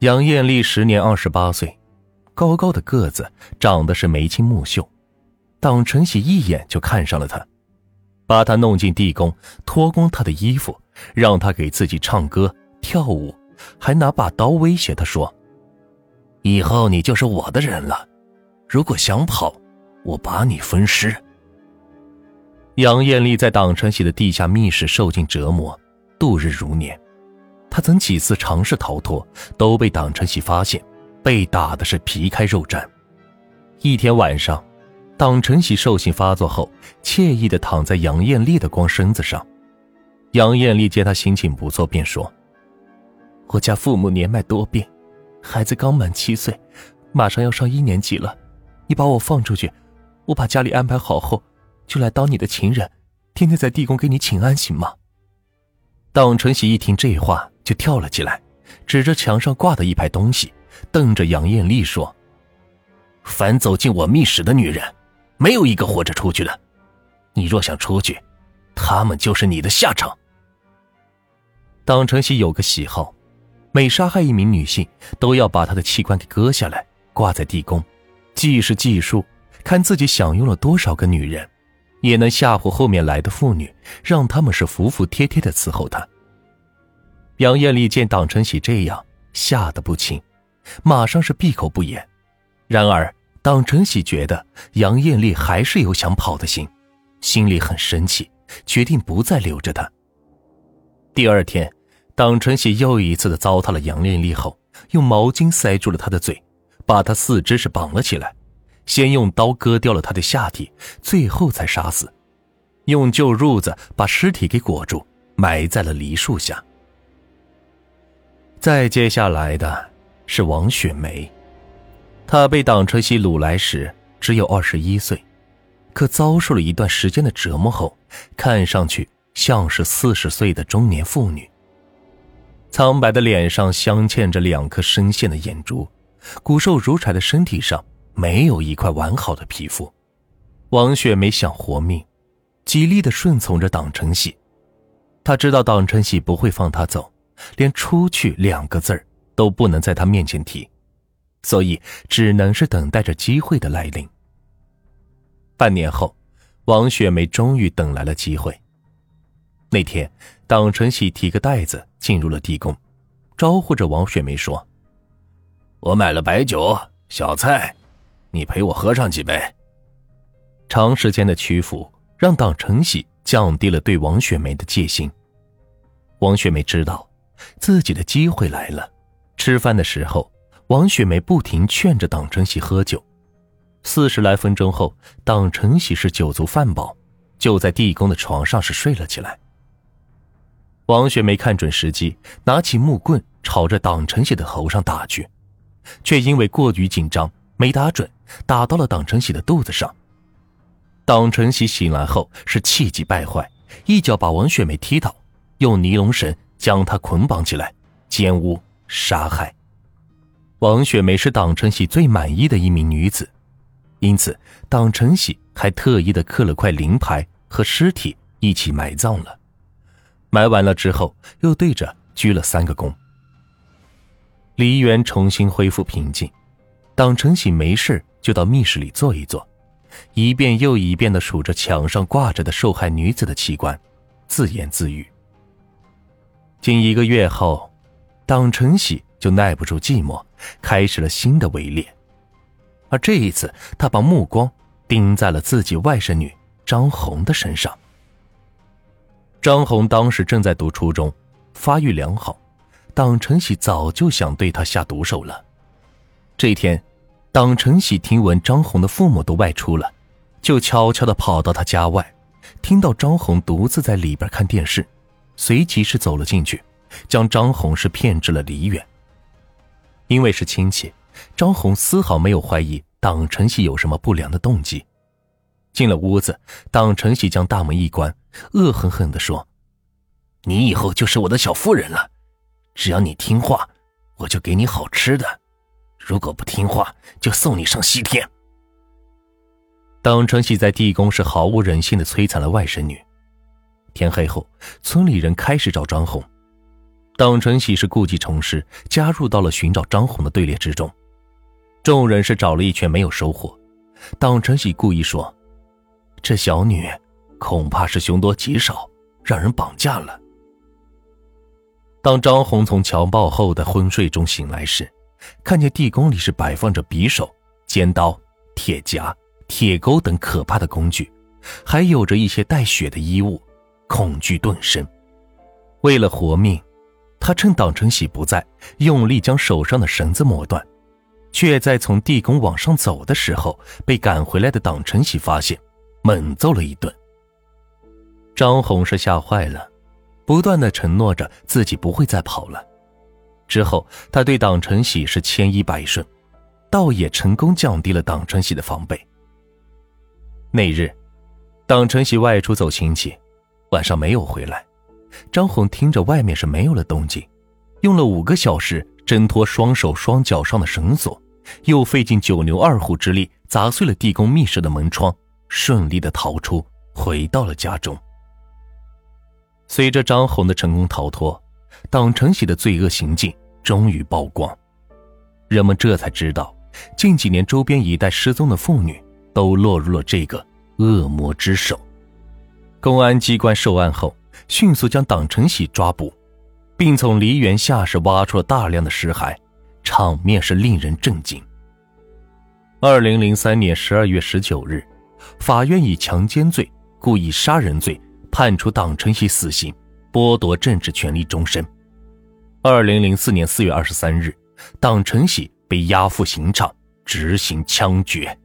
杨艳丽时年二十八岁，高高的个子，长得是眉清目秀。党晨喜一眼就看上了她，把她弄进地宫，脱光她的衣服，让她给自己唱歌跳舞，还拿把刀威胁她说：“以后你就是我的人了，如果想跑，我把你分尸。”杨艳丽在党晨喜的地下密室受尽折磨，度日如年。他曾几次尝试逃脱，都被党晨喜发现，被打的是皮开肉绽。一天晚上，党晨喜兽性发作后，惬意地躺在杨艳丽的光身子上。杨艳丽见他心情不错，便说：“我家父母年迈多病，孩子刚满七岁，马上要上一年级了。你把我放出去，我把家里安排好后，就来当你的情人，天天在地宫给你请安，行吗？”党晨喜一听这话。就跳了起来，指着墙上挂的一排东西，瞪着杨艳丽说：“凡走进我密室的女人，没有一个活着出去的。你若想出去，他们就是你的下场。”党承喜有个喜好，每杀害一名女性，都要把她的器官给割下来，挂在地宫，既是计数，看自己享用了多少个女人，也能吓唬后面来的妇女，让他们是服服帖帖的伺候他。杨艳丽见党晨喜这样，吓得不轻，马上是闭口不言。然而，党晨喜觉得杨艳丽还是有想跑的心，心里很生气，决定不再留着她。第二天，党晨喜又一次的糟蹋了杨艳丽后，用毛巾塞住了她的嘴，把她四肢是绑了起来，先用刀割掉了她的下体，最后才杀死，用旧褥子把尸体给裹住，埋在了梨树下。再接下来的是王雪梅，她被党车西掳来时只有二十一岁，可遭受了一段时间的折磨后，看上去像是四十岁的中年妇女。苍白的脸上镶嵌着两颗深陷的眼珠，骨瘦如柴的身体上没有一块完好的皮肤。王雪梅想活命，极力的顺从着党承喜，她知道党承喜不会放她走。连出去两个字儿都不能在他面前提，所以只能是等待着机会的来临。半年后，王雪梅终于等来了机会。那天，党晨喜提个袋子进入了地宫，招呼着王雪梅说：“我买了白酒、小菜，你陪我喝上几杯。”长时间的屈服让党晨喜降低了对王雪梅的戒心。王雪梅知道。自己的机会来了。吃饭的时候，王雪梅不停劝着党成喜喝酒。四十来分钟后，党成喜是酒足饭饱，就在地宫的床上是睡了起来。王雪梅看准时机，拿起木棍朝着党成喜的头上打去，却因为过于紧张没打准，打到了党成喜的肚子上。党成喜醒来后是气急败坏，一脚把王雪梅踢倒，用尼龙绳。将她捆绑起来，奸污杀害。王雪梅是党成喜最满意的一名女子，因此党成喜还特意的刻了块灵牌和尸体一起埋葬了。埋完了之后，又对着鞠了三个躬。梨园重新恢复平静，党成喜没事就到密室里坐一坐，一遍又一遍的数着墙上挂着的受害女子的器官，自言自语。近一个月后，党承喜就耐不住寂寞，开始了新的围猎。而这一次，他把目光盯在了自己外甥女张红的身上。张红当时正在读初中，发育良好，党承喜早就想对她下毒手了。这一天，党承喜听闻张红的父母都外出了，就悄悄的跑到他家外，听到张红独自在里边看电视。随即是走了进去，将张红是骗至了梨园。因为是亲戚，张红丝毫没有怀疑党晨喜有什么不良的动机。进了屋子，党晨喜将大门一关，恶狠狠地说：“你以后就是我的小妇人了，只要你听话，我就给你好吃的；如果不听话，就送你上西天。”党承喜在地宫是毫无人性的摧残了外甥女。天黑后，村里人开始找张红。党承喜是故技重施，加入到了寻找张红的队列之中。众人是找了一圈没有收获，党承喜故意说：“这小女恐怕是凶多吉少，让人绑架了。”当张红从强暴后的昏睡中醒来时，看见地宫里是摆放着匕首、尖刀、铁夹、铁钩等可怕的工具，还有着一些带血的衣物，恐惧顿生。为了活命，他趁党成喜不在，用力将手上的绳子磨断，却在从地宫往上走的时候，被赶回来的党成喜发现，猛揍了一顿。张红是吓坏了。不断的承诺着自己不会再跑了。之后，他对党成喜是千依百顺，倒也成功降低了党成喜的防备。那日，党成喜外出走亲戚，晚上没有回来。张红听着外面是没有了动静，用了五个小时挣脱双手双脚上的绳索，又费尽九牛二虎之力砸碎了地宫密室的门窗，顺利的逃出，回到了家中。随着张红的成功逃脱，党成喜的罪恶行径终于曝光，人们这才知道，近几年周边一带失踪的妇女都落入了这个恶魔之手。公安机关受案后，迅速将党成喜抓捕，并从梨园下室挖出了大量的尸骸，场面是令人震惊。二零零三年十二月十九日，法院以强奸罪、故意杀人罪。判处党成喜死刑，剥夺政治权利终身。二零零四年四月二十三日，党成喜被押赴刑场执行枪决。